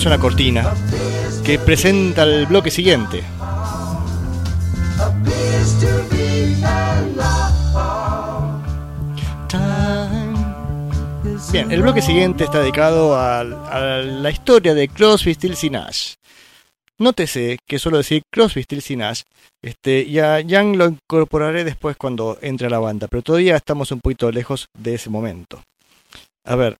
Es una cortina que presenta el bloque siguiente. Bien, el bloque siguiente está dedicado a, la historia de Crosby, Stills y Nash. Nótese que suelo decir Crosby, Stills y Nash, este, y a Young lo incorporaré después cuando entre a la banda, pero todavía estamos un poquito lejos de ese momento. A ver,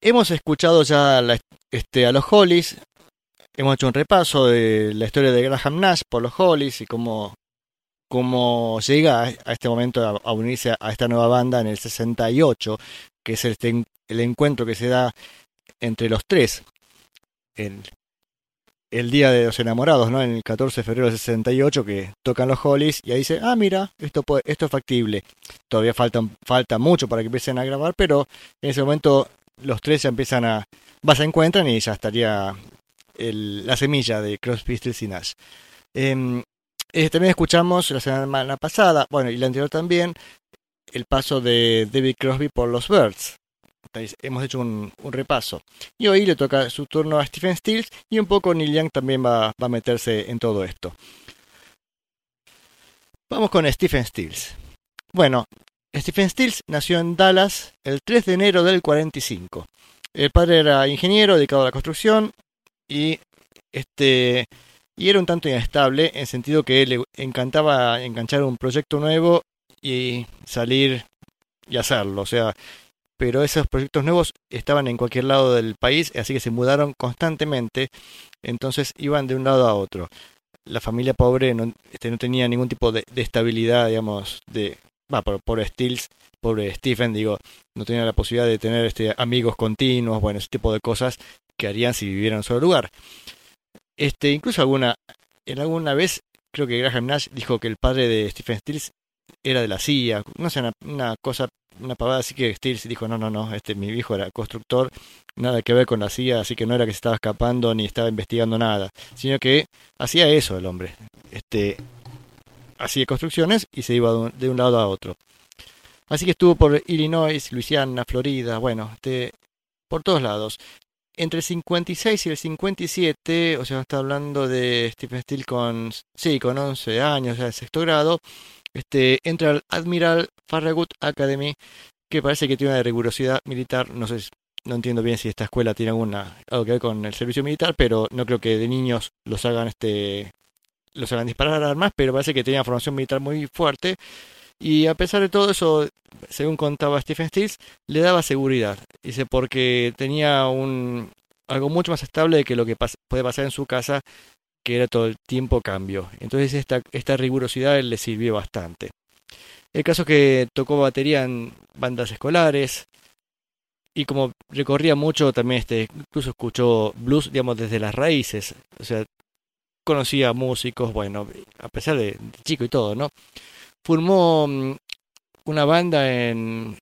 hemos escuchado ya la- este, a los Hollies, hemos hecho un repaso de la historia de Graham Nash por los Hollies y cómo, cómo llega a este momento a, unirse a esta nueva banda en el 68, que es este en- el encuentro que se da entre los tres. El, el día de los enamorados, ¿no? En el 14 de febrero del 68, que tocan los Hollies y ahí dice, ah, mira, esto, puede- esto es factible. Todavía falta, falta mucho para que empiecen a grabar, pero en ese momento los tres ya empiezan a... Va, se encuentran y ya estaría el- la semilla de Crosby, Stills y Nash. Em, eh, también escuchamos la semana pasada, bueno, y la anterior también, el paso de David Crosby por los Birds. Hemos hecho un, repaso. Y hoy le toca su turno a Stephen Stills y un poco Neil Young también va a meterse en todo esto. Vamos con Stephen Stills. Bueno, Stephen Stills nació en Dallas el 3 de enero del 45. El padre era ingeniero dedicado a la construcción y este y era un tanto inestable en el sentido que le encantaba enganchar un proyecto nuevo y salir y hacerlo, o sea, pero esos proyectos nuevos estaban en cualquier lado del país, así que se mudaron constantemente, entonces iban de un lado a otro. La familia pobre no, este, no tenía ningún tipo de, de estabilidad, digamos, de va por, por pobre Stephen, digo, no tenía la posibilidad de tener este amigos continuos, bueno, ese tipo de cosas que harían si vivieran en un solo lugar. Este, incluso alguna, en alguna vez creo que Graham Nash dijo que el padre de Stephen Stills era de la CIA, no sé, una, una cosa, una pavada así que Stills dijo, no, no, no, este, mi viejo era constructor, nada que ver con la CIA, así que no era que se estaba escapando ni estaba investigando nada, sino que hacía eso el hombre, este, hacía construcciones y se iba de un, de un lado a otro. Así que estuvo por Illinois, Luisiana, Florida, bueno, este, por todos lados. Entre el 56 y el 57, o sea, está hablando de Stephen Steele con, sí, con 11 años, ya en sexto grado, este, entra al Admiral Farragut Academy, que parece que tiene una rigurosidad militar, no sé, no entiendo bien si esta escuela tiene alguna, algo que ver con el servicio militar, pero no creo que de niños los hagan, este, los hagan disparar armas, pero parece que tenía formación militar muy fuerte, y a pesar de todo eso, según contaba Stephen Stills, le daba seguridad. Dice, porque tenía un algo mucho más estable que lo que puede pasar en su casa, que era todo el tiempo cambio. Entonces esta, esta rigurosidad le sirvió bastante. El caso es que tocó batería en bandas escolares y como recorría mucho también este, incluso escuchó blues, digamos, desde las raíces. O sea, conocía músicos, bueno, a pesar de, chico y todo, ¿no? Formó mm, una banda en,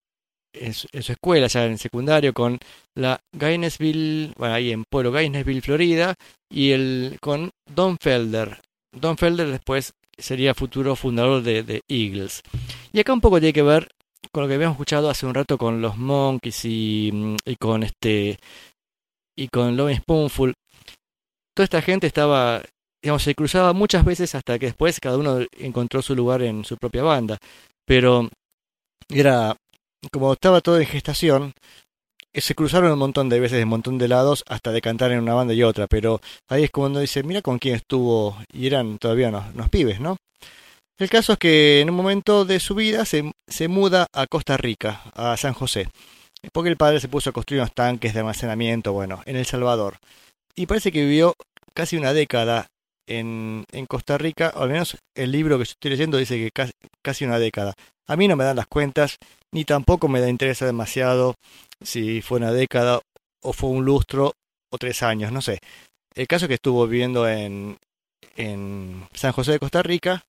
en, su, escuela, ya en secundario, con la Gainesville, bueno, ahí en Pueblo Gainesville, Florida, y el con Don Felder. Don Felder después sería futuro fundador de, de Eagles. Y acá un poco tiene que ver con lo que habíamos escuchado hace un rato con los Monkeys y, mm, y con este y con Loving Spoonful. Toda esta gente estaba, digamos, se cruzaba muchas veces hasta que después cada uno encontró su lugar en su propia banda. Pero era, como estaba todo en gestación, se cruzaron un montón de veces, un montón de lados, hasta de cantar en una banda y otra, pero ahí es cuando dice, mira con quién estuvo, y eran todavía unos, pibes, ¿no? El caso es que en un momento de su vida se, se muda a Costa Rica, a San José, porque el padre se puso a construir unos tanques de almacenamiento, bueno, en El Salvador. Y parece que vivió casi una década en, Costa Rica, o al menos el libro que estoy leyendo dice que casi, una década. A mí no me dan las cuentas, ni tampoco me da interés demasiado si fue una década o fue un lustro o tres años, no sé. El caso es que estuvo viviendo en, en San José de Costa Rica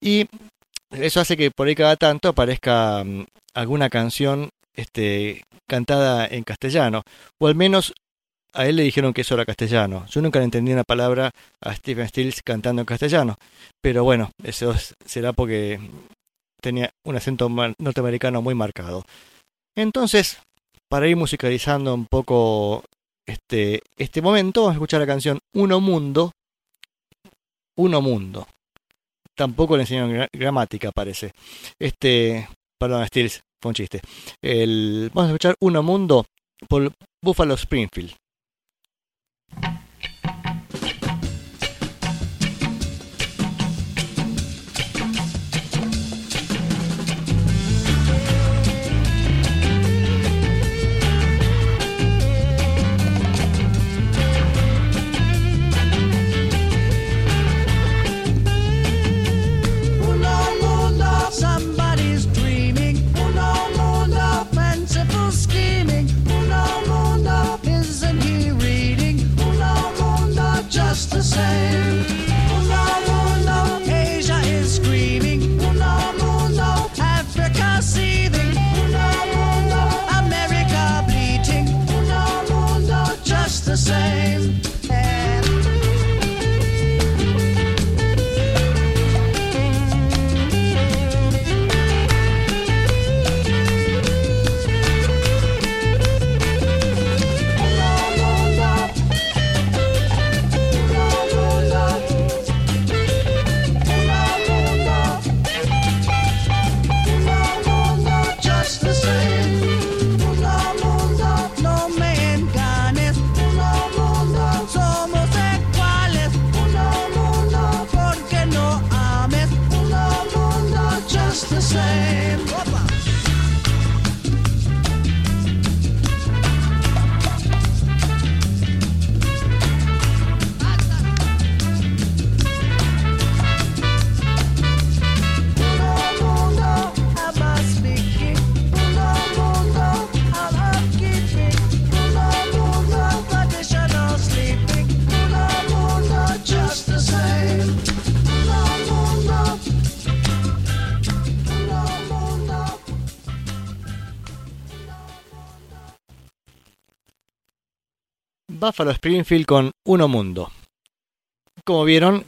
y eso hace que por ahí cada tanto aparezca mm, alguna canción este, cantada en castellano, o al menos a él le dijeron que eso era castellano. Yo nunca le entendí una palabra a Stephen Stills cantando en castellano, pero bueno, eso será porque tenía un acento norteamericano muy marcado. Entonces, para ir musicalizando un poco este, este momento, vamos a escuchar la canción Uno Mundo. Uno Mundo. Tampoco le enseñaron gramática, parece. Este, perdón, Stills, fue un chiste. El, vamos a escuchar Uno Mundo por Buffalo Springfield. Buffalo Springfield con Uno Mundo. Como vieron,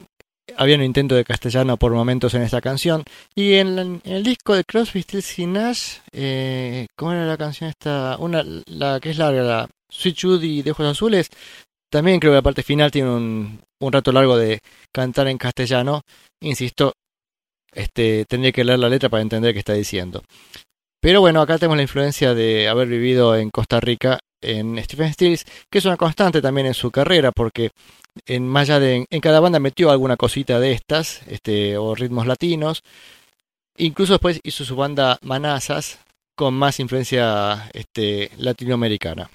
había un intento de castellano por momentos en esta canción. Y en, el disco de Crosby, Stills y Nash, eh, ¿cómo era la canción esta? Una, la que es larga, la Sweet Judy de Ojos Azules. También creo que la parte final tiene un, un rato largo de cantar en castellano. Insisto, este, tendría que leer la letra para entender qué está diciendo. Pero bueno, acá tenemos la influencia de haber vivido en Costa Rica en Stephen Stills, que es una constante también en su carrera, porque en más allá de en cada banda metió alguna cosita de estas, este, o ritmos latinos. Incluso después hizo su banda Manazas con más influencia este, latinoamericana.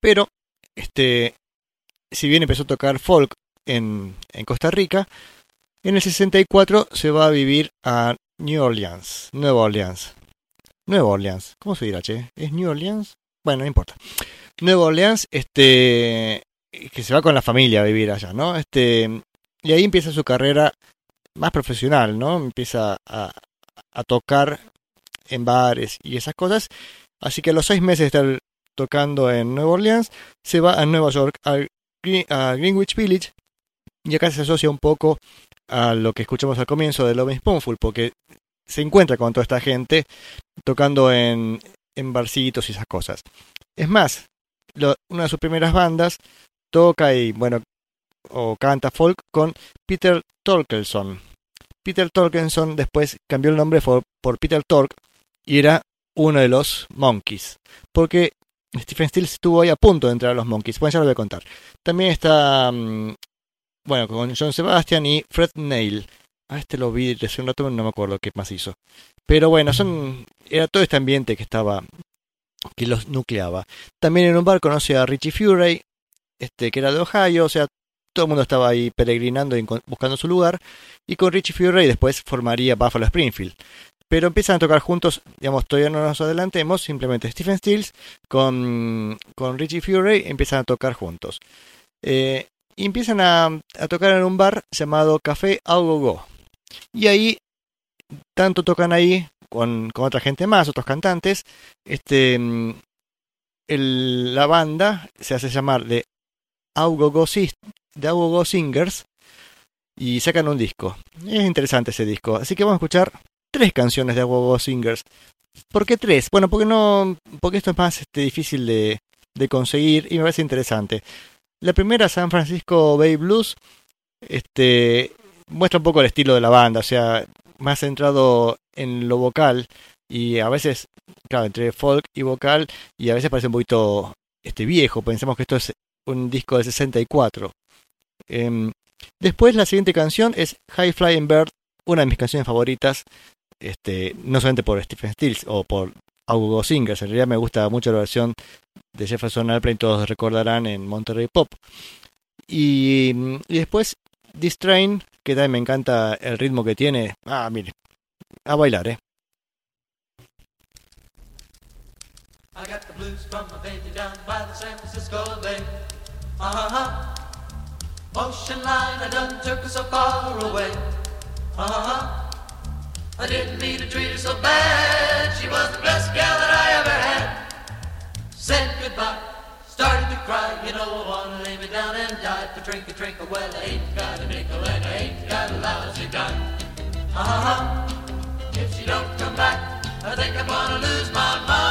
Pero, este, si bien empezó a tocar folk en, en Costa Rica, en el 64 se va a vivir a New Orleans, Nueva Orleans. Nueva Orleans, ¿cómo se dirá, che? ¿Es New Orleans? Bueno, no importa. Nueva Orleans, este, que se va con la familia a vivir allá, ¿no? Este, y ahí empieza su carrera más profesional, ¿no? Empieza a, a tocar en bares y esas cosas. Así que a los seis meses de estar tocando en Nueva Orleans, se va a Nueva York, a, Greenwich Village, y acá se asocia un poco a lo que escuchamos al comienzo de Love Spoonful, porque se encuentra con toda esta gente tocando en, en barcitos y esas cosas. Es más, una de sus primeras bandas toca y, bueno, o canta folk con Peter Torkelson. Peter Torkelson después cambió el nombre por, Peter Tork y era uno de los Monkeys. Porque Stephen Stills estuvo ahí a punto de entrar a los Monkeys. Bueno, ya lo voy a contar. También está, mm, bueno, con John Sebastian y Fred Neil. A este lo vi hace un rato, no me acuerdo qué más hizo. Pero bueno, son era todo este ambiente que estaba, que los nucleaba. También en un bar conoce a Richie Furay, este, que era de Ohio, o sea, todo el mundo estaba ahí peregrinando y buscando su lugar. Y con Richie Furay después formaría Buffalo Springfield. Pero empiezan a tocar juntos, digamos, todavía no nos adelantemos, simplemente Stephen Stills con, con Richie Furay empiezan a tocar juntos. Eh, y empiezan a, tocar en un bar llamado Café Go Go. Y ahí, tanto tocan ahí con, con otra gente más, otros cantantes, este, el, la banda se hace llamar de Go Go, de Go Singers y sacan un disco. Es interesante ese disco, así que vamos a escuchar tres canciones de Go Go Singers. ¿Por qué tres? Bueno, porque no, porque esto es más este, difícil de, de conseguir y me parece interesante. La primera, San Francisco Bay Blues, este, muestra un poco el estilo de la banda, o sea, más centrado en lo vocal y a veces, claro, entre folk y vocal y a veces parece un poquito este, viejo, pensemos que esto es un disco de 64. Em, después la siguiente canción es High Flying Bird, una de mis canciones favoritas, este, no solamente por Stephen Stills o por Hugo Singers, en realidad me gusta mucho la versión de Jefferson Airplane, todos recordarán en Monterrey Pop. Y, y después This Train, que también me encanta el ritmo que tiene. Ah, mire, a bailar, eh. I got the blues from my baby down by the San Francisco Bay. Uh-huh. Ocean line, I done took her so far away. Uh-huh. I didn't mean to treat her so bad. She was the best gal that I ever had. Said goodbye, started to cry. You know I wanna lay me down and die. To drink a drink, well I ain't got a nickel and I ain't got a lousy dime. Uh-huh. If she don't come back, I think I'm gonna lose my mind.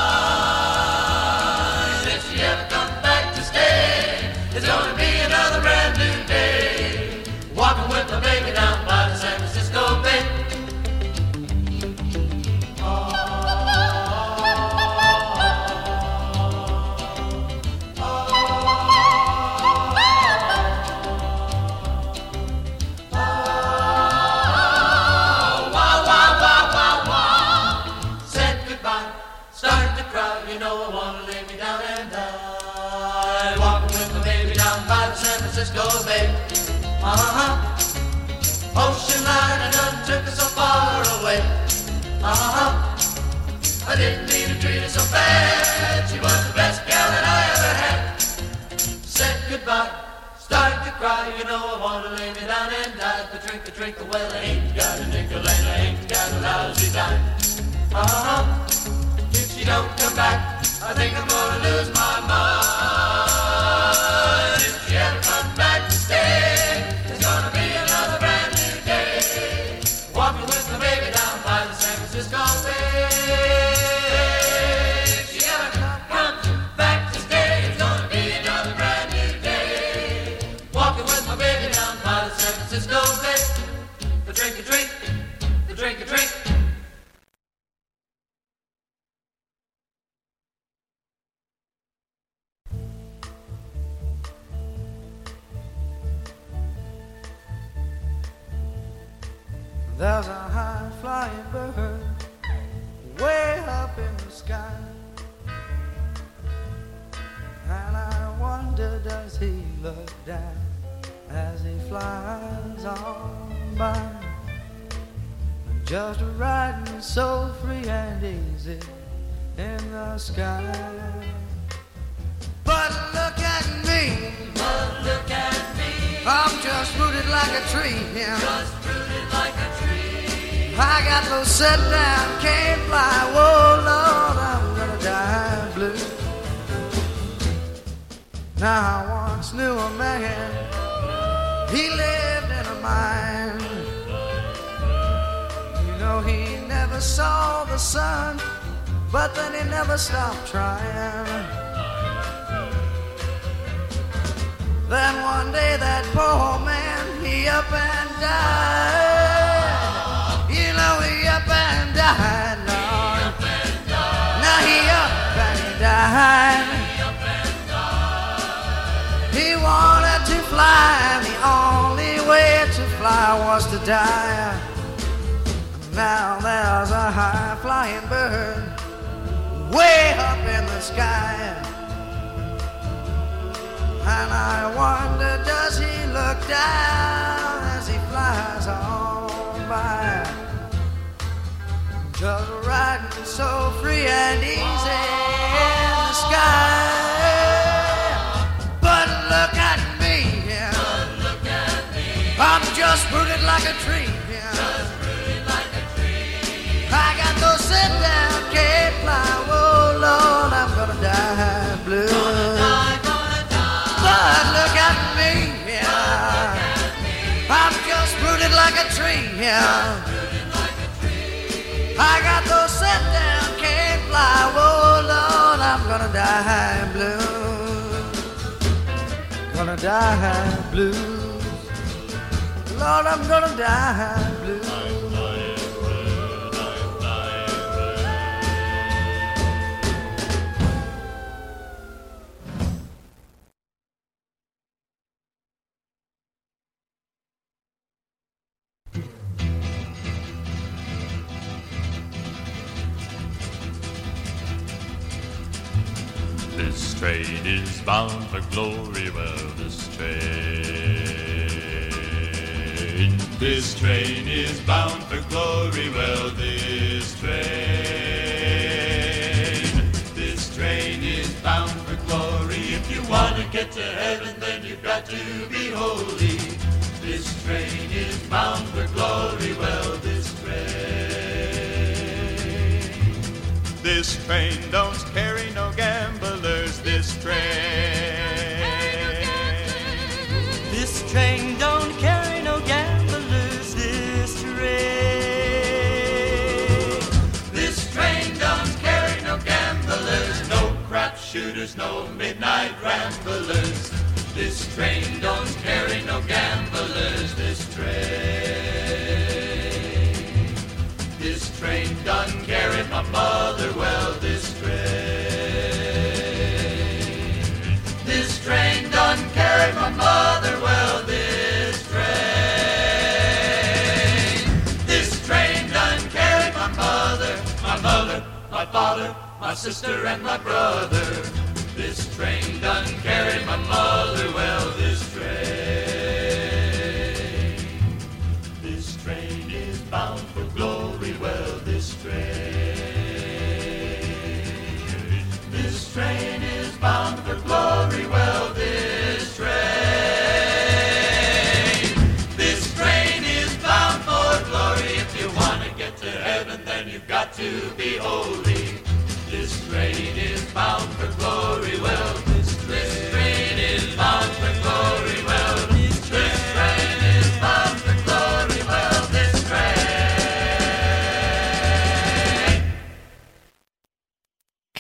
Francisco Bay. Uh-huh. Ocean line and done took us so far away. Uh-huh. I didn't mean to treat her so bad. She was the best gal that I ever had. Said goodbye, started to cry. You know I wanna lay me down and die. To drink a drink, well I ain't got a nickel and I ain't got a lousy dime. Uh-huh. If she don't come back, I think I'm gonna lose my mind. Stay, Just riding so free and easy in the sky. But look at me. But look at me. I'm just rooted like a tree. Yeah. Just rooted like a tree. I got no set down, can't fly. Whoa, Lord, I'm gonna die blue. Now I once knew a man. He lived in a mine. Know he never saw the sun, but then he never stopped trying. Then one day that poor man, he up and died. You know he up and died, Lord. die. He wanted to fly, and the only way to fly was to die. Now there's a high flying bird way up in the sky. And I wonder, does he look down as he flies on by? Just riding so free and easy in the sky. But look at me, yeah. I'm just rooted like a tree. Sit down, can't fly. Oh Lord, I'm gonna die blue. Gonna die, gonna die. But look at me, yeah. I'm just rooted like a tree, yeah. I got no sit down, can't fly. Oh Lord, I'm gonna die blue. Gonna die blue. Lord, I'm gonna die blue. Train is bound for glory. Well, this train. This train is bound for glory. Well, this train. This train is bound for glory. If you want to get to heaven, then you've got to be holy. This train is bound for glory. Well, this train. This train don't. This This train don't carry no gamblers. This train. This train don't carry no gamblers, no crap shooters, no midnight ramblers. This train don't carry no gamblers. This train. This train done carried my mother well. This carried my mother well. This train. This train done carried my mother, my mother, my father, my sister, and my brother. This train done carried my mother well. This to.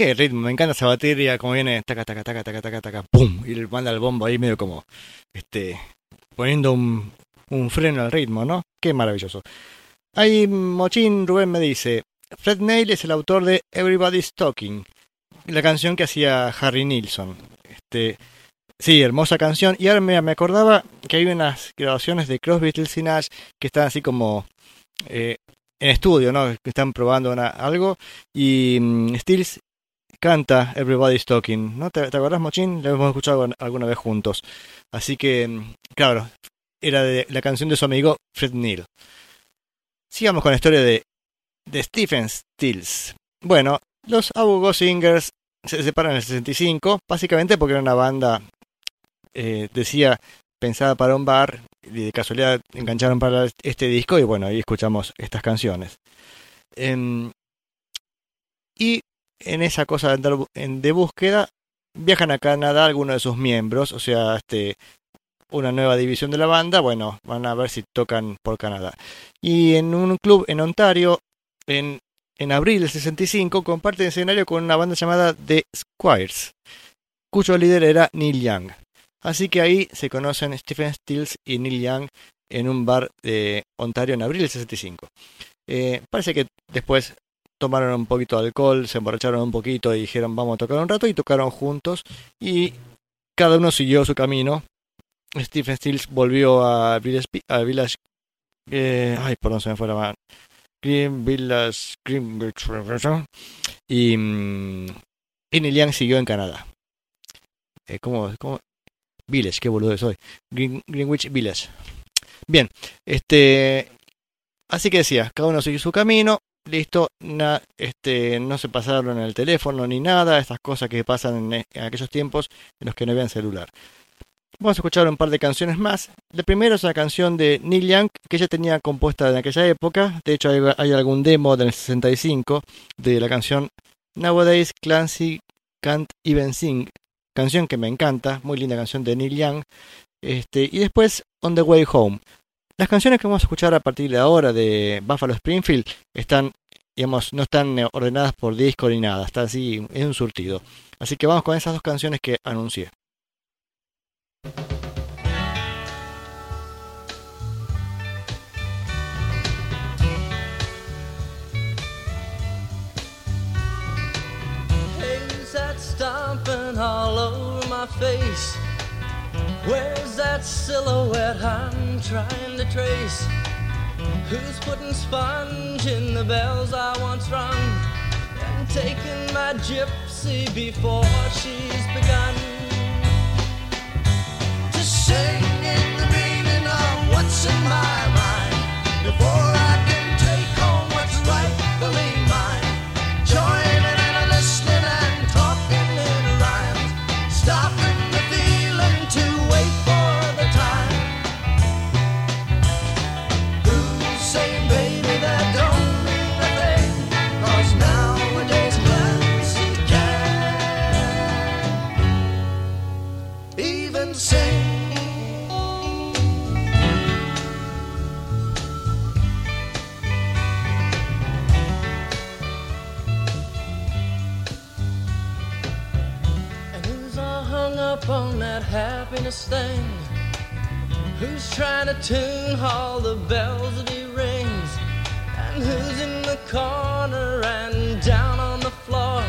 Qué ritmo, me encanta esa batería, como viene, taca, taca, taca, taca, taca, taca, pum, y manda el bombo ahí medio como, este, poniendo un, un freno al ritmo, ¿no? Qué maravilloso. Ahí Mochín Rubén me dice, Fred Neil es el autor de Everybody's Talking, la canción que hacía Harry Nilsson. Este, sí, hermosa canción. Y ahora me, acordaba que hay unas grabaciones de Crosby, Stills y Nash que están así como eh, en estudio, ¿no? Que están probando algo. Y mm, Stills canta Everybody's Talking, ¿no? ¿Te, te acordás, Mochín? Lo hemos escuchado alguna vez juntos. Así que, mm, claro, era de la canción de su amigo Fred Neil. Sigamos con la historia de, de Stephen Stills. Bueno, los Abu Singers se separan en el 65, básicamente porque era una banda, eh, decía, pensada para un bar, y de casualidad engancharon para este disco, y bueno, ahí escuchamos estas canciones. Em, y en esa cosa de, andar de búsqueda, viajan a Canadá algunos de sus miembros, o sea, este, una nueva división de la banda, bueno, van a ver si tocan por Canadá. Y en un club en Ontario, en, abril del 65, comparten escenario con una banda llamada The Squires, cuyo líder era Neil Young. Así que ahí se conocen Stephen Stills y Neil Young en un bar de Ontario en abril del 65. Eh, parece que después tomaron un poquito de alcohol, se emborracharon un poquito y dijeron vamos a tocar un rato y tocaron juntos y cada uno siguió su camino. Stephen Stills volvió a Village, a Village eh, ay, perdón, se me fue la mano. Green Village, Green y, mm, y Young siguió en Canadá. Eh, ¿cómo, cómo? Village, qué boludo soy. Green, Greenwich Village. Bien, este, así que decía, cada uno siguió su camino, listo, na- este, no se pasaron en el teléfono ni nada, estas cosas que pasan en, en aquellos tiempos en los que no había celular. Vamos a escuchar un par de canciones más. La primera es una canción de Neil Young que ella tenía compuesta en aquella época. De hecho, hay, algún demo del 65 de la canción Nowadays Clancy Can't Even Sing. Canción que me encanta, muy linda canción de Neil Young. Este, y después On the Way Home. Las canciones que vamos a escuchar a partir de ahora de Buffalo Springfield están, digamos, no están ordenadas por disco ni nada, está así, es un surtido. Así que vamos con esas dos canciones que anuncié. Stomping all over my face? Where's that silhouette I'm trying to trace? Who's putting sponge in the bells I once rung? And taking my gypsy before she's begun? Before I can take home what's rightfully happiness thing? Who's trying to tune all the bells that he rings? And who's in the corner and down on the floor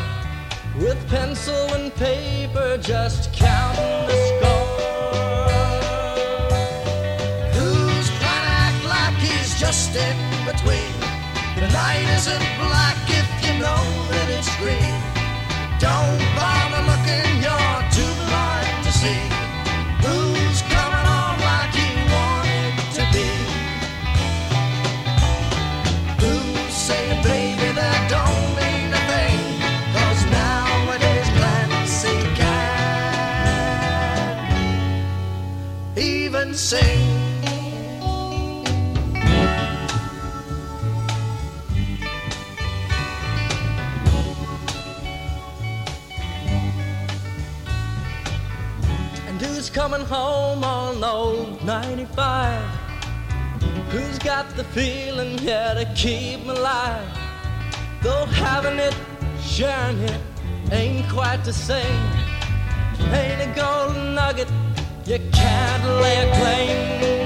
with pencil and paper just counting the score? Who's trying to act like he's just in between? The night isn't black if you know that it's green. Don't bother looking, you're too blind to see. And who's coming home on old 95? Who's got the feeling, yeah, to keep me alive? Though having it, sharing it, ain't quite the same. Ain't a golden nugget, you can't lay a claim.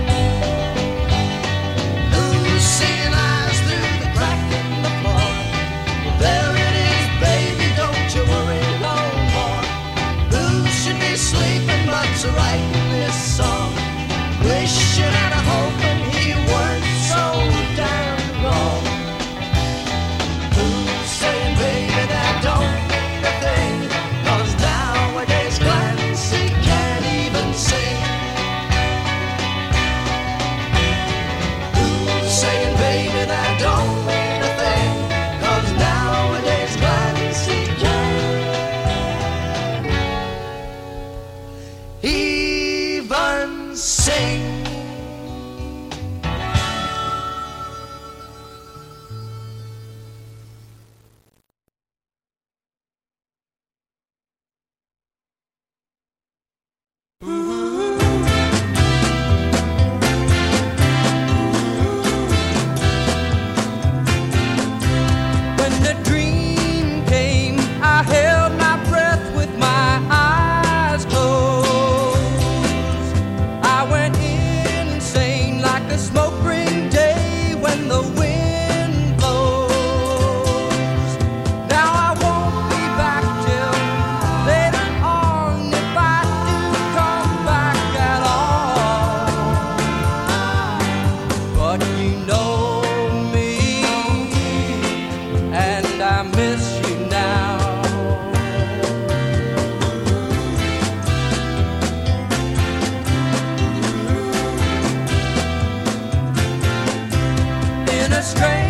strange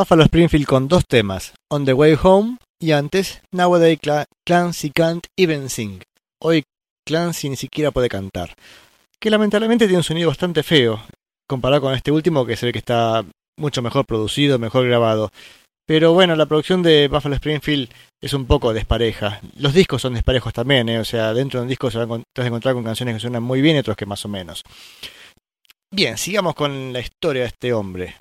Buffalo Springfield con dos temas, On the Way Home y antes Nowadays Cla- Clancy Can't Even Sing. Hoy Clancy ni siquiera puede cantar. Que lamentablemente tiene un sonido bastante feo, comparado con este último que se ve que está mucho mejor producido, mejor grabado. Pero bueno, la producción de Buffalo Springfield es un poco despareja. Los discos son desparejos también, ¿eh? o sea, dentro de un disco se va a encont- te vas a encontrar con canciones que suenan muy bien y otros que más o menos. Bien, sigamos con la historia de este hombre.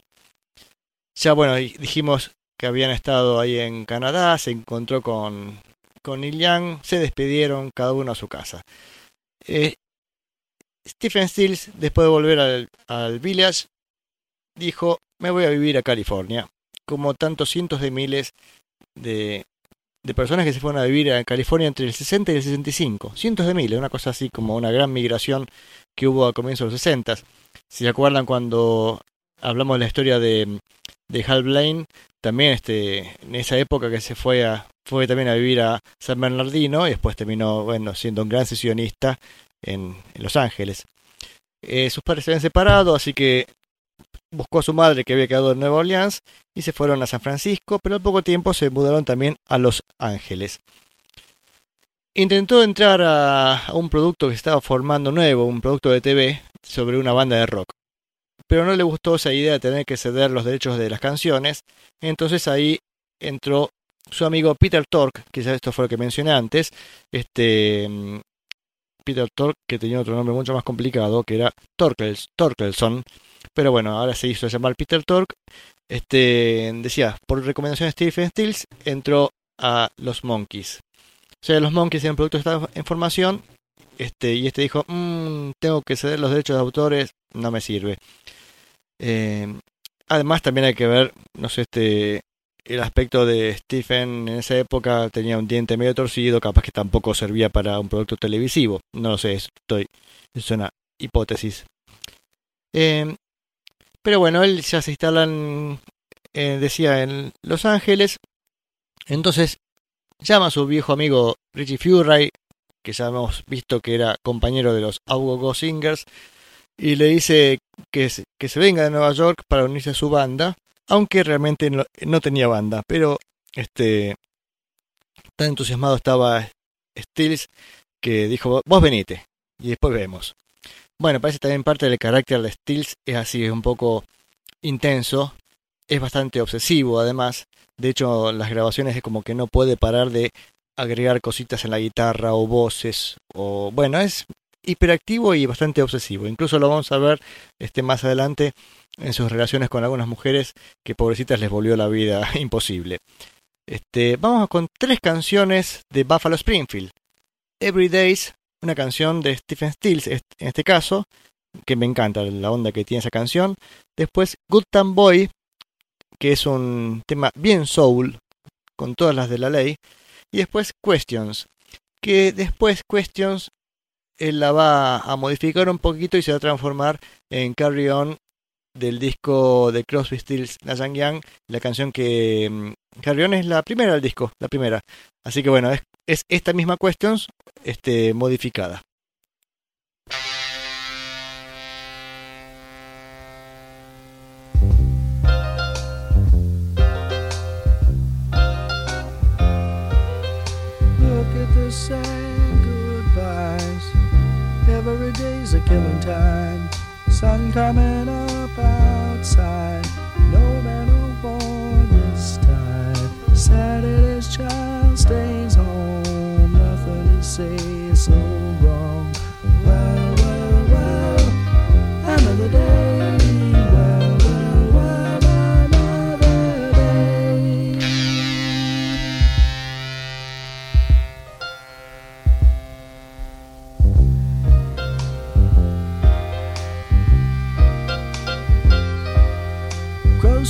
Ya bueno, di- dijimos que habían estado ahí en Canadá, se encontró con, con Neil se despidieron cada uno a su casa. Eh, Stephen Stills, después de volver al, al Village, dijo, me voy a vivir a California, como tantos cientos de miles de, de personas que se fueron a vivir a California entre el 60 y el 65. Cientos de miles, una cosa así como una gran migración que hubo a comienzos de los 60. Si se acuerdan cuando hablamos de la historia de, de Hal Blaine, también este, en esa época que se fue a, fue también a vivir a San Bernardino y después terminó bueno, siendo un gran sesionista en, en Los Ángeles. Eh, sus padres se habían separado, así que buscó a su madre que había quedado en Nueva Orleans y se fueron a San Francisco, pero al poco tiempo se mudaron también a Los Ángeles. Intentó entrar a, a un producto que se estaba formando nuevo, un producto de TV sobre una banda de rock. Pero no le gustó esa idea de tener que ceder los derechos de las canciones, entonces ahí entró su amigo Peter Tork, ya esto fue lo que mencioné antes, este mm, Peter Tork que tenía otro nombre mucho más complicado, que era Torkels, Torkelson, pero bueno, ahora se hizo llamar Peter Tork. Este decía, por recomendación de Stephen Stills, entró a los Monkeys. O sea, los Monkeys eran productos de esta información, este, y este dijo, "Mm, tengo que ceder los derechos de autores, no me sirve. Eh, además también hay que ver, no sé, este, el aspecto de Stephen en esa época tenía un diente medio torcido, capaz que tampoco servía para un producto televisivo. No lo sé, estoy, es una hipótesis. Eh, pero bueno, él ya se instala en, eh, decía, en Los Ángeles. Entonces llama a su viejo amigo Richie Furray, que ya hemos visto que era compañero de los Go Singers, y le dice que se, que se venga de Nueva York para unirse a su banda, aunque realmente no, tenía banda, pero este tan entusiasmado estaba Stills que dijo, vos venite, y después vemos. Bueno, parece también parte del carácter de Stills es así, es un poco intenso, es bastante obsesivo además, de hecho las grabaciones es como que no puede parar de agregar cositas en la guitarra o voces, o bueno, es hiperactivo y bastante obsesivo, incluso lo vamos a ver este, más adelante en sus relaciones con algunas mujeres que pobrecitas les volvió la vida imposible. Este, vamos con tres canciones de Buffalo Springfield. Every Days, una canción de Stephen Stills en este caso, que me encanta la onda que tiene esa canción. Después Good Time Boy, que es un tema bien soul, con todas las de la ley. Y después Questions, que después Questions él la va a modificar un poquito y se va a transformar en Carry On del disco de Crosby, Stills, Nash Young, la canción que mm, Carry On es la primera del disco, la primera. Así que bueno, es, es esta misma Questions este, modificada. Killing time. Sun coming up outside. No man born this time. Saturday's child stays home. Nothing is so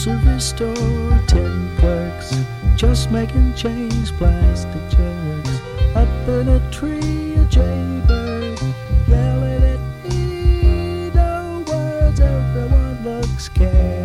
grocery store, ten clerks, just making change, plastic jerks. Up in a tree, a jaybird, yelling at me. No words, everyone looks, can't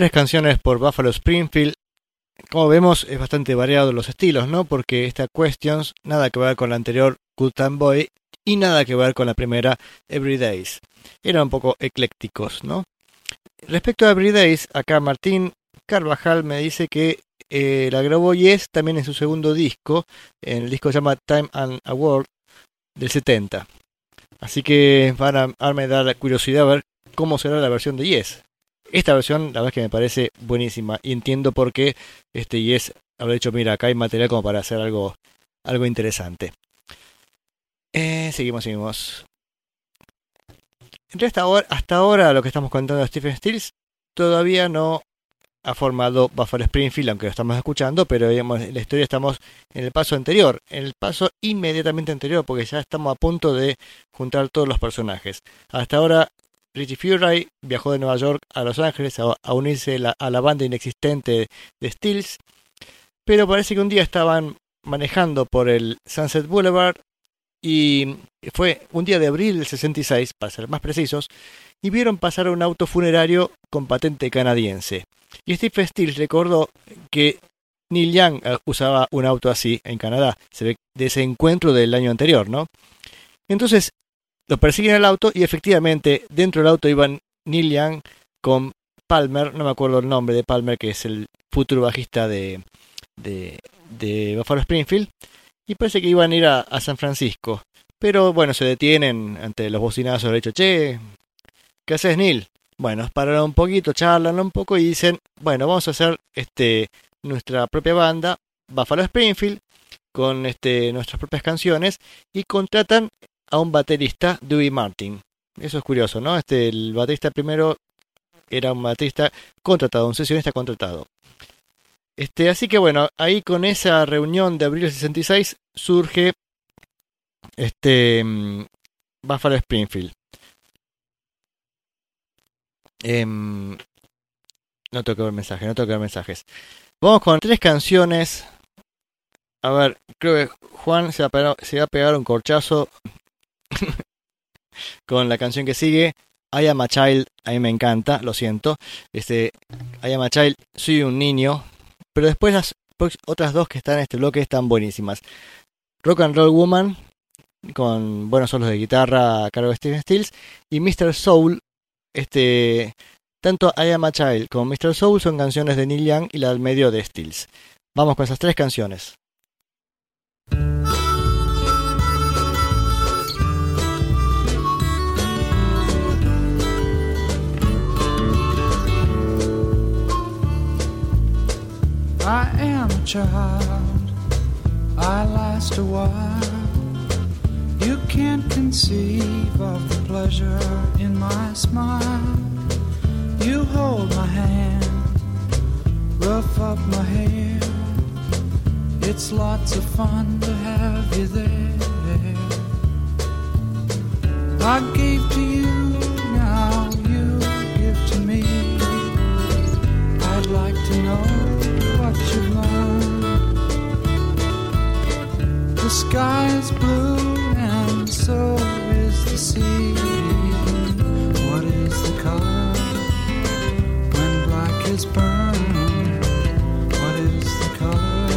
Tres canciones por Buffalo Springfield. Como vemos, es bastante variado los estilos, ¿no? Porque esta Questions nada que ver con la anterior Good Time Boy y nada que ver con la primera Everydays. Eran un poco eclécticos, ¿no? Respecto a Everydays, acá Martín Carvajal me dice que eh, la grabó Yes también en su segundo disco. El disco se llama Time and Award del 70. Así que van a, a me da la curiosidad a ver cómo será la versión de Yes. Esta versión, la verdad es que me parece buenísima. Y entiendo por qué este Yes habrá dicho, mira, acá hay material como para hacer algo, algo interesante. Eh, seguimos, seguimos. Hasta ahora, hasta ahora lo que estamos contando de Stephen Stills todavía no ha formado Buffalo Springfield, aunque lo estamos escuchando, pero en la historia estamos en el paso anterior, en el paso inmediatamente anterior, porque ya estamos a punto de juntar todos los personajes. Hasta ahora Richie Furay viajó de Nueva York a Los Ángeles a, unirse a la banda inexistente de Stills, pero parece que un día estaban manejando por el Sunset Boulevard y fue un día de abril del 66, para ser más precisos, y vieron pasar un auto funerario con patente canadiense. Y Steve Stills recordó que Neil Young eh, usaba un auto así en Canadá, se de ese encuentro del año anterior, ¿no? Entonces lo persiguen al auto y efectivamente dentro del auto iban Neil Young con Palmer, no me acuerdo el nombre de Palmer, que es el futuro bajista de, de, de Buffalo Springfield, y parece que iban a ir a, San Francisco. Pero bueno, se detienen ante los bocinazos, le dicho, che, ¿qué haces Neil? Bueno, paran un poquito, charlan un poco y dicen, bueno, vamos a hacer este nuestra propia banda, Buffalo Springfield, con este, nuestras propias canciones, y contratan a un baterista, Dewey Martin. Eso es curioso, ¿no? Este, el baterista primero era un baterista contratado, un sesionista contratado. Este, así que bueno, ahí con esa reunión de abril del 66 surge este mm, Buffalo Springfield. Em, no tengo que ver mensajes, no tengo que ver mensajes. Vamos con tres canciones. A ver, creo que Juan se va a pegar un corchazo con la canción que sigue. I am a child, a mí me encanta, lo siento. Este, I am a child, soy un niño. Pero después las otras dos que están en este bloque están buenísimas. Rock and Roll Woman, con buenos solos de guitarra a cargo de Stephen Stills. Y Mr. Soul, este, tanto I am a child como Mr. Soul son canciones de Neil Young y la del medio de Stills. Vamos con esas tres canciones. I am a child, I last a while. You can't conceive of the pleasure in my smile. You hold my hand, rough up my hair. It's lots of fun to have you there. I gave to you, now you give to me. I'd like to know what you've learned. The sky is blue and so is the sea. What is the color when black is burned? What is the color?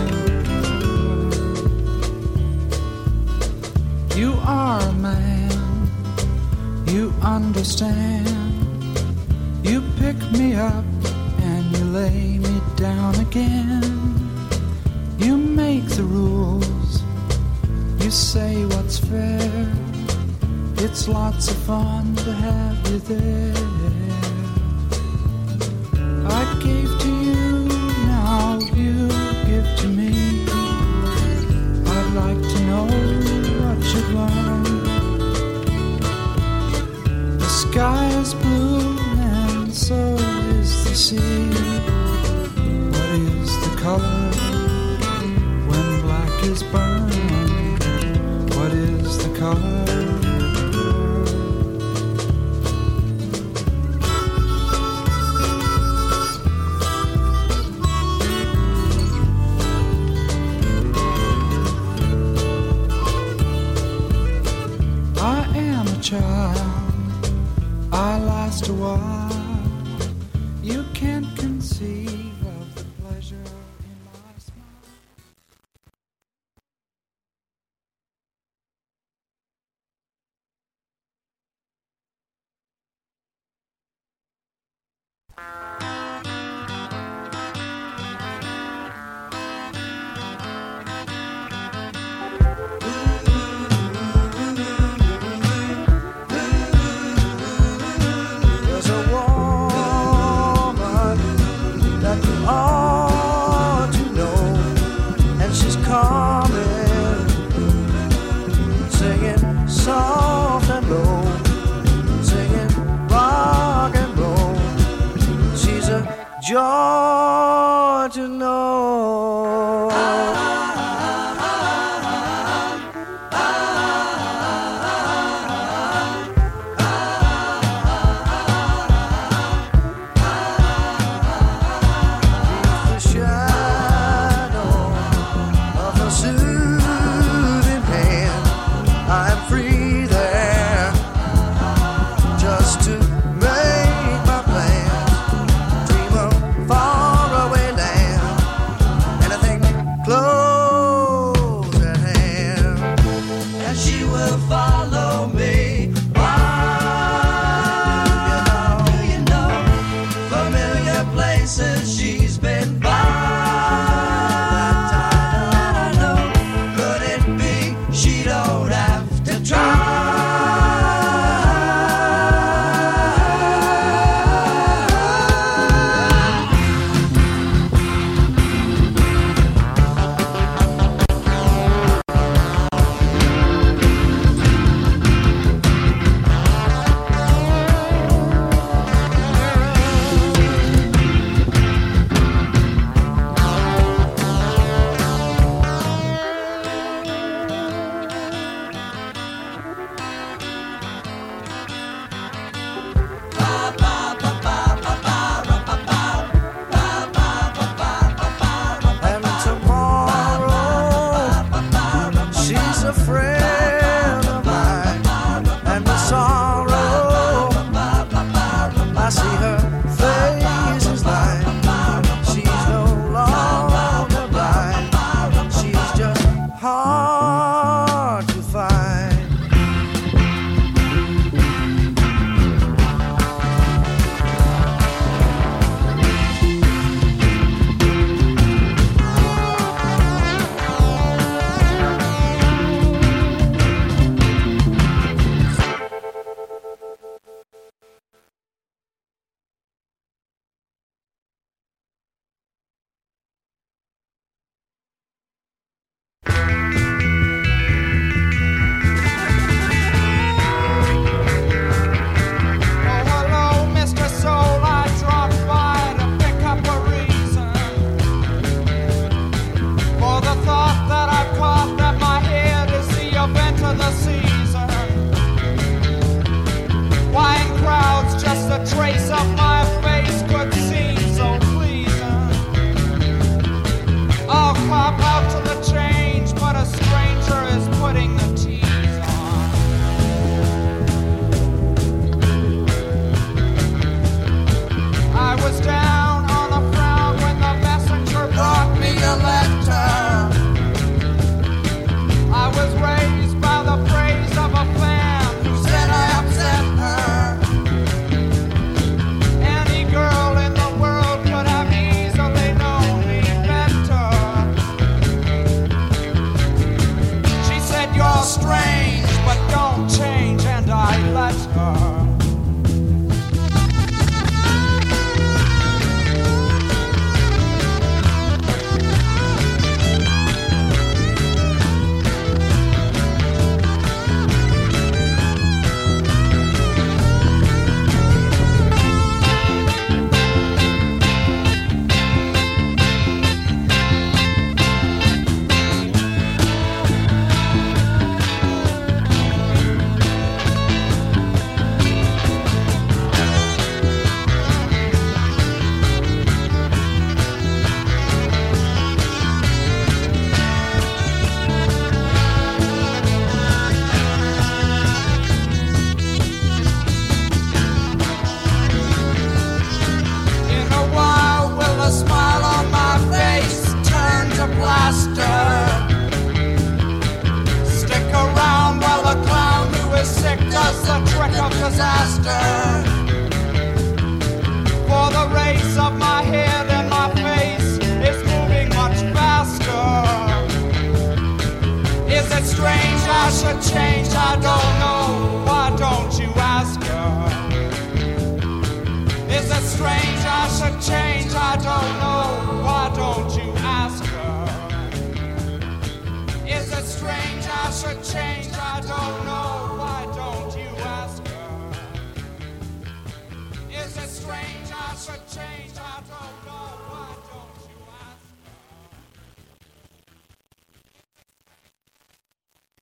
You are a man, you understand. You pick me up and you lay me down again. You make the rules, you say what's fair. It's lots of fun to have you there. I gave to you, now you give to me. I'd like to know what you've learned. The sky is blue and so is the sea. Color when black is burned? What is the color?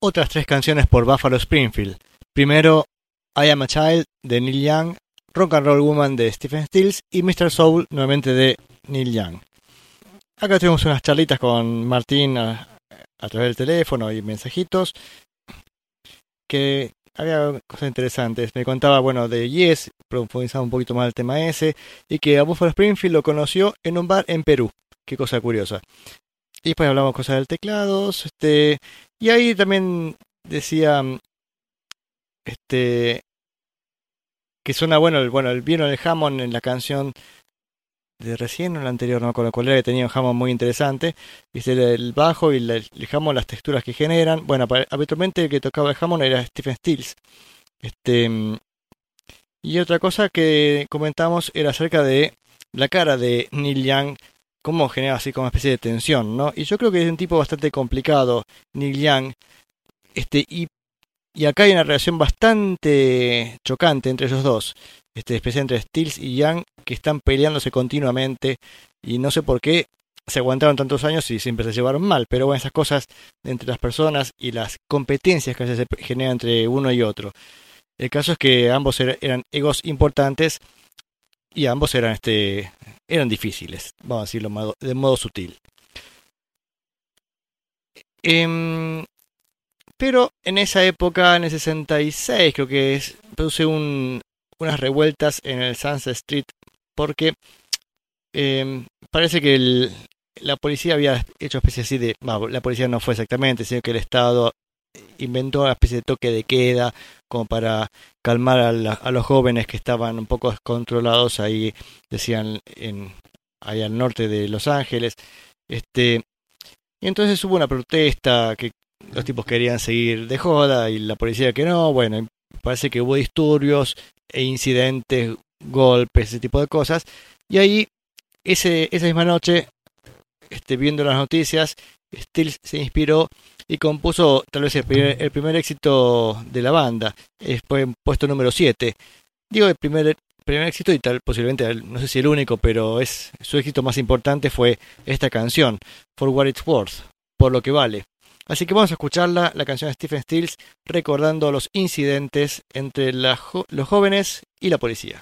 Otras tres canciones por Buffalo Springfield. Primero, I Am a Child de Neil Young, Rock and Roll Woman de Stephen Stills y Mr. Soul nuevamente de Neil Young. Acá tuvimos unas charlitas con Martín a, través del teléfono y mensajitos que había cosas interesantes. Me contaba, bueno, de Yes, profundizaba un poquito más el tema ese, y que a Buffalo Springfield lo conoció en un bar en Perú. Qué cosa curiosa. Y después hablamos cosas del teclados, este, y ahí también decía, este, que suena bueno, el, bueno, el vino del Hammond en la canción de recién o la anterior, no me acuerdo cuál era, que tenía un Hammond muy interesante. Viste, el, el bajo y el, el Hammond, las texturas que generan. Bueno, habitualmente el que tocaba el Hammond era Stephen Stills. Este, y otra cosa que comentamos era acerca de la cara de Neil Young, cómo genera así como una especie de tensión, ¿no? Y yo creo que es un tipo bastante complicado, Neil Young, este, y, y acá hay una relación bastante chocante entre ellos dos, este, especialmente entre Stills y Young, que están peleándose continuamente, y no sé por qué se aguantaron tantos años y siempre se llevaron mal, pero bueno, esas cosas entre las personas y las competencias que se generan entre uno y otro. El caso es que ambos er- eran egos importantes y ambos eran este eran difíciles, vamos a decirlo de modo sutil. Em, pero en esa época, en el 66, creo que es, produce un- unas revueltas en el Sunset Street porque em, parece que la policía había hecho especie así de... la policía no fue exactamente, sino que el Estado inventó una especie de toque de queda como para calmar a, la- a los jóvenes que estaban un poco descontrolados ahí, decían, en, ahí al norte de Los Ángeles. Este, y entonces hubo una protesta que los tipos querían seguir de joda y la policía que no. Bueno, parece que hubo disturbios e incidentes, golpes, ese tipo de cosas. Y ahí, ese, esa misma noche, este, viendo las noticias, Stills se inspiró y compuso tal vez el primer, el primer éxito de la banda. Eh, Fue en puesto número 7. Digo el primer, primer éxito y tal, posiblemente, no sé si el único, pero es su éxito más importante fue esta canción, For What It's Worth, por lo que vale. Así que vamos a escucharla, la canción de Stephen Stills, recordando los incidentes entre los jóvenes y la policía.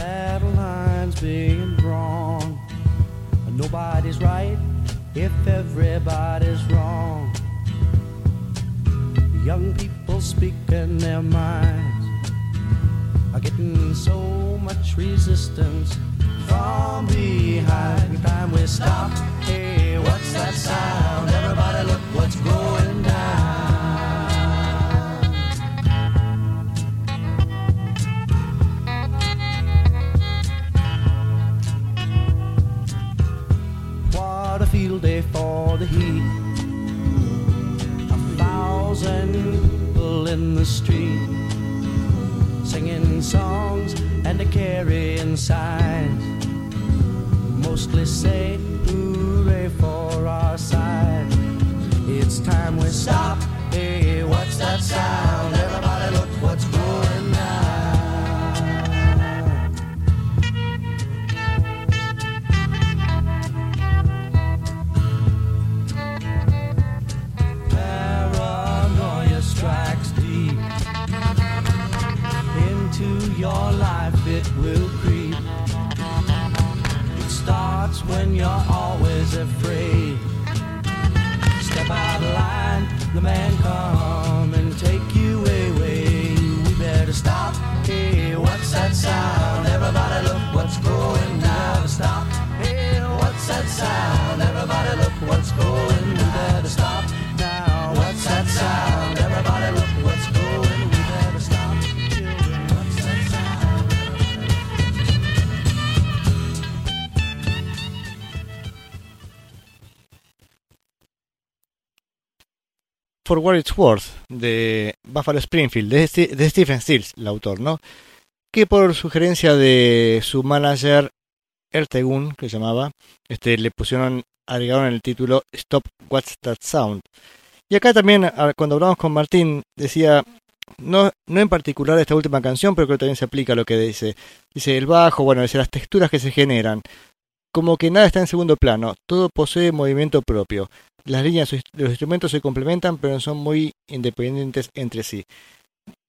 Battle lines being drawn. Nobody's right if everybody's wrong. Young people speaking their minds are getting so much resistance from behind. Time we stop. Hey, For What It's Worth de Buffalo Springfield, de, Stephen Stills, el autor, ¿no? Que por sugerencia de su manager Ertegun, que llamaba, este, le pusieron, agregaron el título Stop What's That Sound. Y acá también, cuando hablamos con Martín, decía, no, no en particular esta última canción, pero creo que también se aplica a lo que dice. Dice el bajo, bueno, dice las texturas que se generan. Como que nada está en segundo plano, todo posee movimiento propio. Las líneas de los instrumentos se complementan, pero son muy independientes entre sí.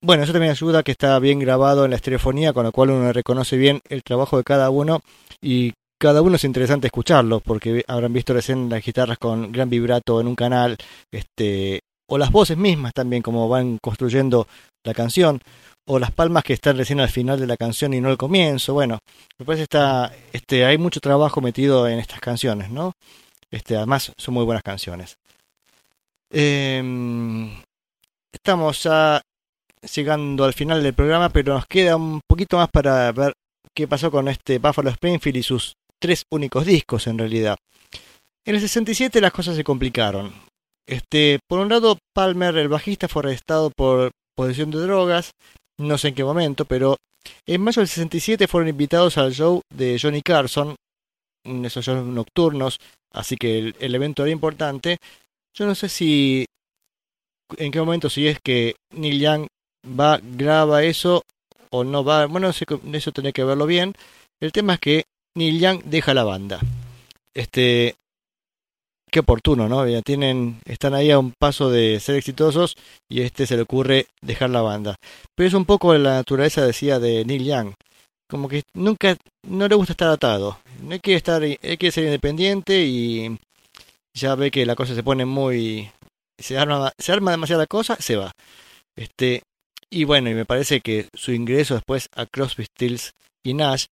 Bueno, eso también ayuda que está bien grabado en la estereofonía, con lo cual uno reconoce bien el trabajo de cada uno y cada uno es interesante escucharlo, porque habrán visto recién las guitarras con gran vibrato en un canal, este, o las voces mismas también, como van construyendo la canción, o las palmas que están recién al final de la canción y no al comienzo. Bueno, me parece está, este, hay mucho trabajo metido en estas canciones, ¿no? Este, además son muy buenas canciones. Em, estamos ya llegando al final del programa, pero nos queda un poquito más para ver qué pasó con este Buffalo Springfield y sus tres únicos discos en realidad. En el 67 las cosas se complicaron. Este, por un lado, Palmer, el bajista, fue arrestado por posesión de drogas, no sé en qué momento, pero en mayo del 67 fueron invitados al show de Johnny Carson, esos shows nocturnos, así que el, evento era importante. Yo no sé si en qué momento, si es que Neil Young va, graba eso o no va, bueno, eso, tendría que verlo bien. El tema es que Neil Young deja la banda. Este, qué oportuno, ¿no? Ya tienen, están ahí a un paso de ser exitosos y a este se le ocurre dejar la banda. Pero es un poco la naturaleza, decía, de Neil Young. Como que nunca, no le gusta estar atado. No hay que estar, hay que ser independiente y ya ve que la cosa se pone muy, se arma, se arma demasiada cosa, se va. Este, y bueno, y me parece que su ingreso después a Crosby, Stills y Nash,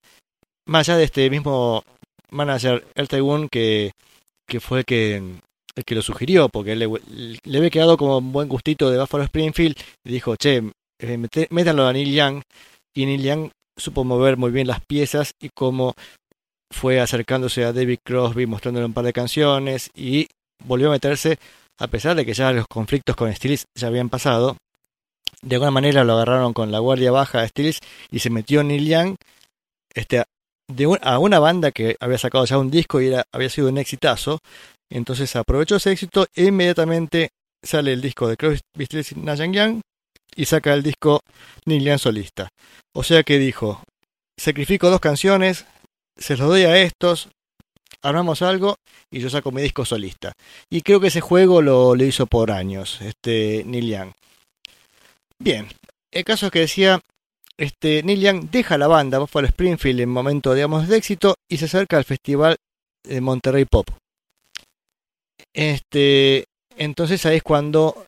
más allá de este mismo manager, El Taiwan, que, que fue el que, el que lo sugirió, porque le, le había quedado como un buen gustito de Buffalo Springfield, y dijo, che, eh, métanlo a Neil Young, y Neil Young supo mover muy bien las piezas y cómo fue acercándose a David Crosby, mostrándole un par de canciones, y volvió a meterse, a pesar de que ya los conflictos con Stills ya habían pasado, de alguna manera lo agarraron con la guardia baja de Stills y se metió Neil Young este, de a una banda que había sacado ya un disco y era, había sido un exitazo. Entonces aprovechó ese éxito e inmediatamente sale el disco de Crosby, Stills y Young y saca el disco Neil Young solista. O sea que dijo, sacrifico dos canciones, se los doy a estos, armamos algo y yo saco mi disco solista. Y creo que ese juego lo, hizo por años, este Neil Young. Bien, el caso es que decía, este, Neil Young deja la banda Buffalo Springfield en momento, digamos, de éxito y se acerca al festival de Monterrey Pop. Este, entonces ahí es cuando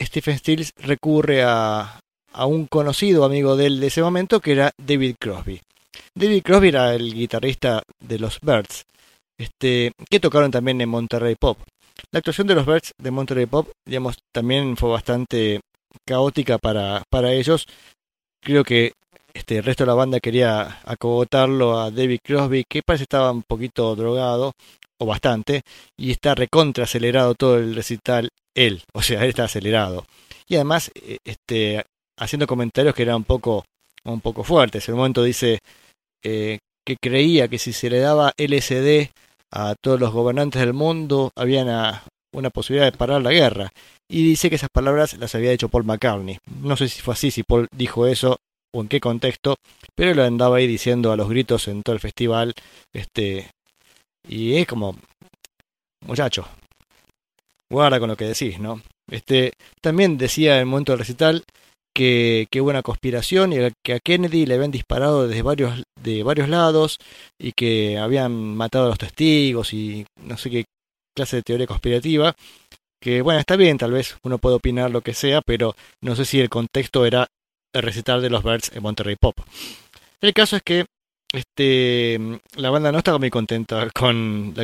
Stephen Stills recurre a, a un conocido amigo de él de ese momento que era David Crosby. David Crosby era el guitarrista de los Birds, este, que tocaron también en Monterrey Pop. La actuación de los Birds de Monterrey Pop, digamos, también fue bastante caótica para, para ellos. Creo que este, el resto de la banda quería acogotarlo a David Crosby, que parece estaba un poquito drogado, o bastante, y está recontra acelerado todo el recital él, o sea, él está acelerado. Y además, eh, este, haciendo comentarios que eran un poco, un poco fuertes. En un momento dice eh, que creía que si se le daba LSD a todos los gobernantes del mundo, había una, una posibilidad de parar la guerra. Y dice que esas palabras las había dicho Paul McCartney. No sé si fue así, si Paul dijo eso o en qué contexto, pero lo andaba ahí diciendo a los gritos en todo el festival. Este, y es como, muchacho, guarda con lo que decís, ¿no? Este, también decía en el momento del recital que, que hubo una conspiración y que a Kennedy le habían disparado desde varios, de varios lados y que habían matado a los testigos y no sé qué clase de teoría conspirativa. Que bueno, está bien, tal vez uno puede opinar lo que sea, pero no sé si el contexto era el recital de los Birds en Monterrey Pop. El caso es que este, la banda no estaba muy contenta con,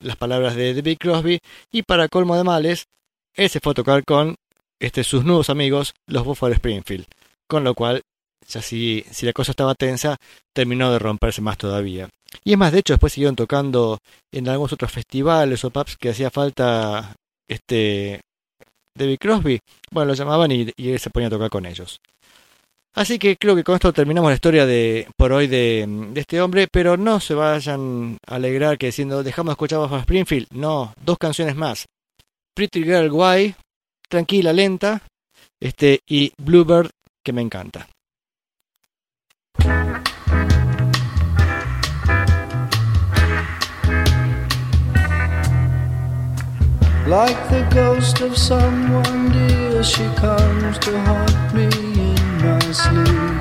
las palabras de David Crosby y para colmo de males, él se fue a tocar con este, sus nuevos amigos, los Buffalo Springfield, con lo cual, ya si, si la cosa estaba tensa, terminó de romperse más todavía. Y es más, de hecho, después siguieron tocando en algunos otros festivales o pubs que hacía falta este David Crosby. Bueno, lo llamaban y, y él se ponía a tocar con ellos. Así que creo que con esto terminamos la historia de por hoy de, este hombre, pero no se vayan a alegrar que diciendo dejamos de escuchar a Springfield. No, dos canciones más. Pretty Girl Why, tranquila, lenta, este, y Bluebird, que me encanta. Like the ghost of someone dear, she comes to sleep.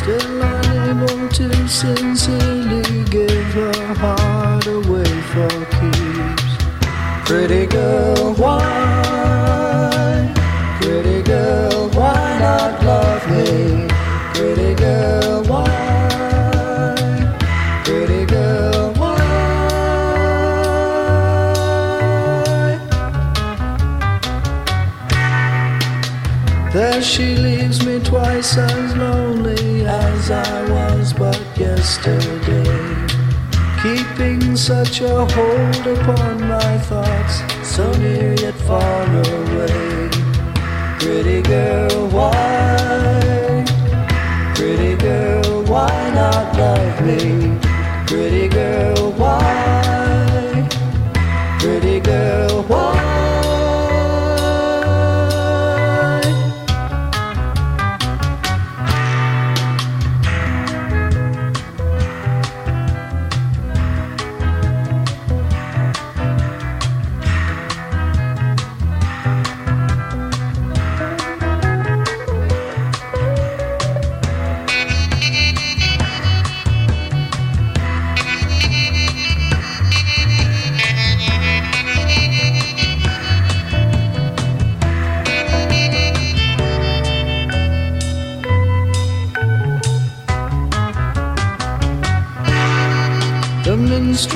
Still unable to sincerely give her heart away for keeps. Pretty girl, why? Pretty girl, why not love me? Pretty girl, why? Pretty girl, why? There she leaves twice as lonely as I was but yesterday. Keeping such a hold upon my thoughts, so near yet far away. Pretty girl, why? Pretty girl, why not love me? Pretty girl,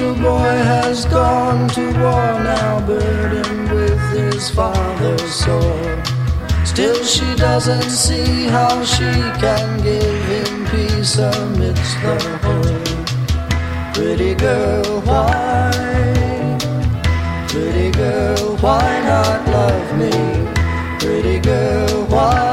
minstrel boy has gone to war now, burdened with his father's sword. Still, she doesn't see how she can give him peace amidst the horde. Pretty girl, why? Pretty girl, why not love me? Pretty girl, why?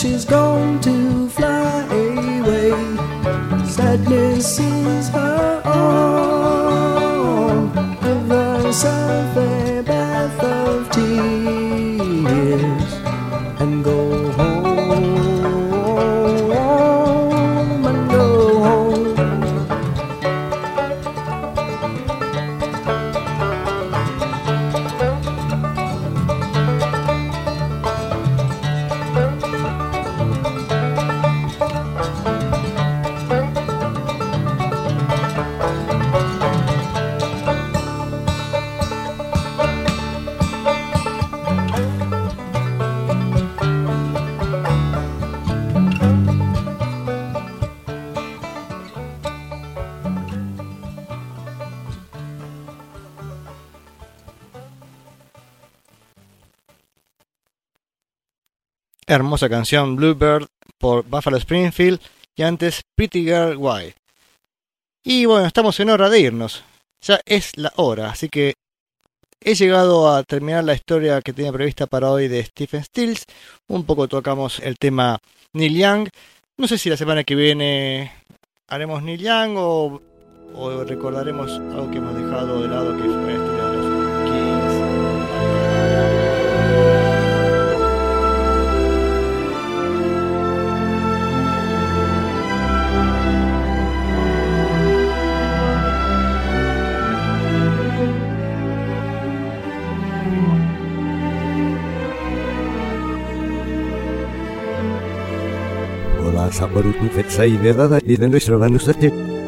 She's going to fly away. Sadness is her own. Give herself Hermosa canción Bluebird por Buffalo Springfield y antes Pretty Girl Why. Y bueno, estamos en hora de irnos. Ya es la hora, así que he llegado a terminar la historia que tenía prevista para hoy de Stephen Stills. Un poco tocamos el tema Neil Young. No sé si la semana que viene haremos Neil Young o, o recordaremos algo que hemos dejado de lado que fue la la sa barut ni fet sa ibeda da di nostra isra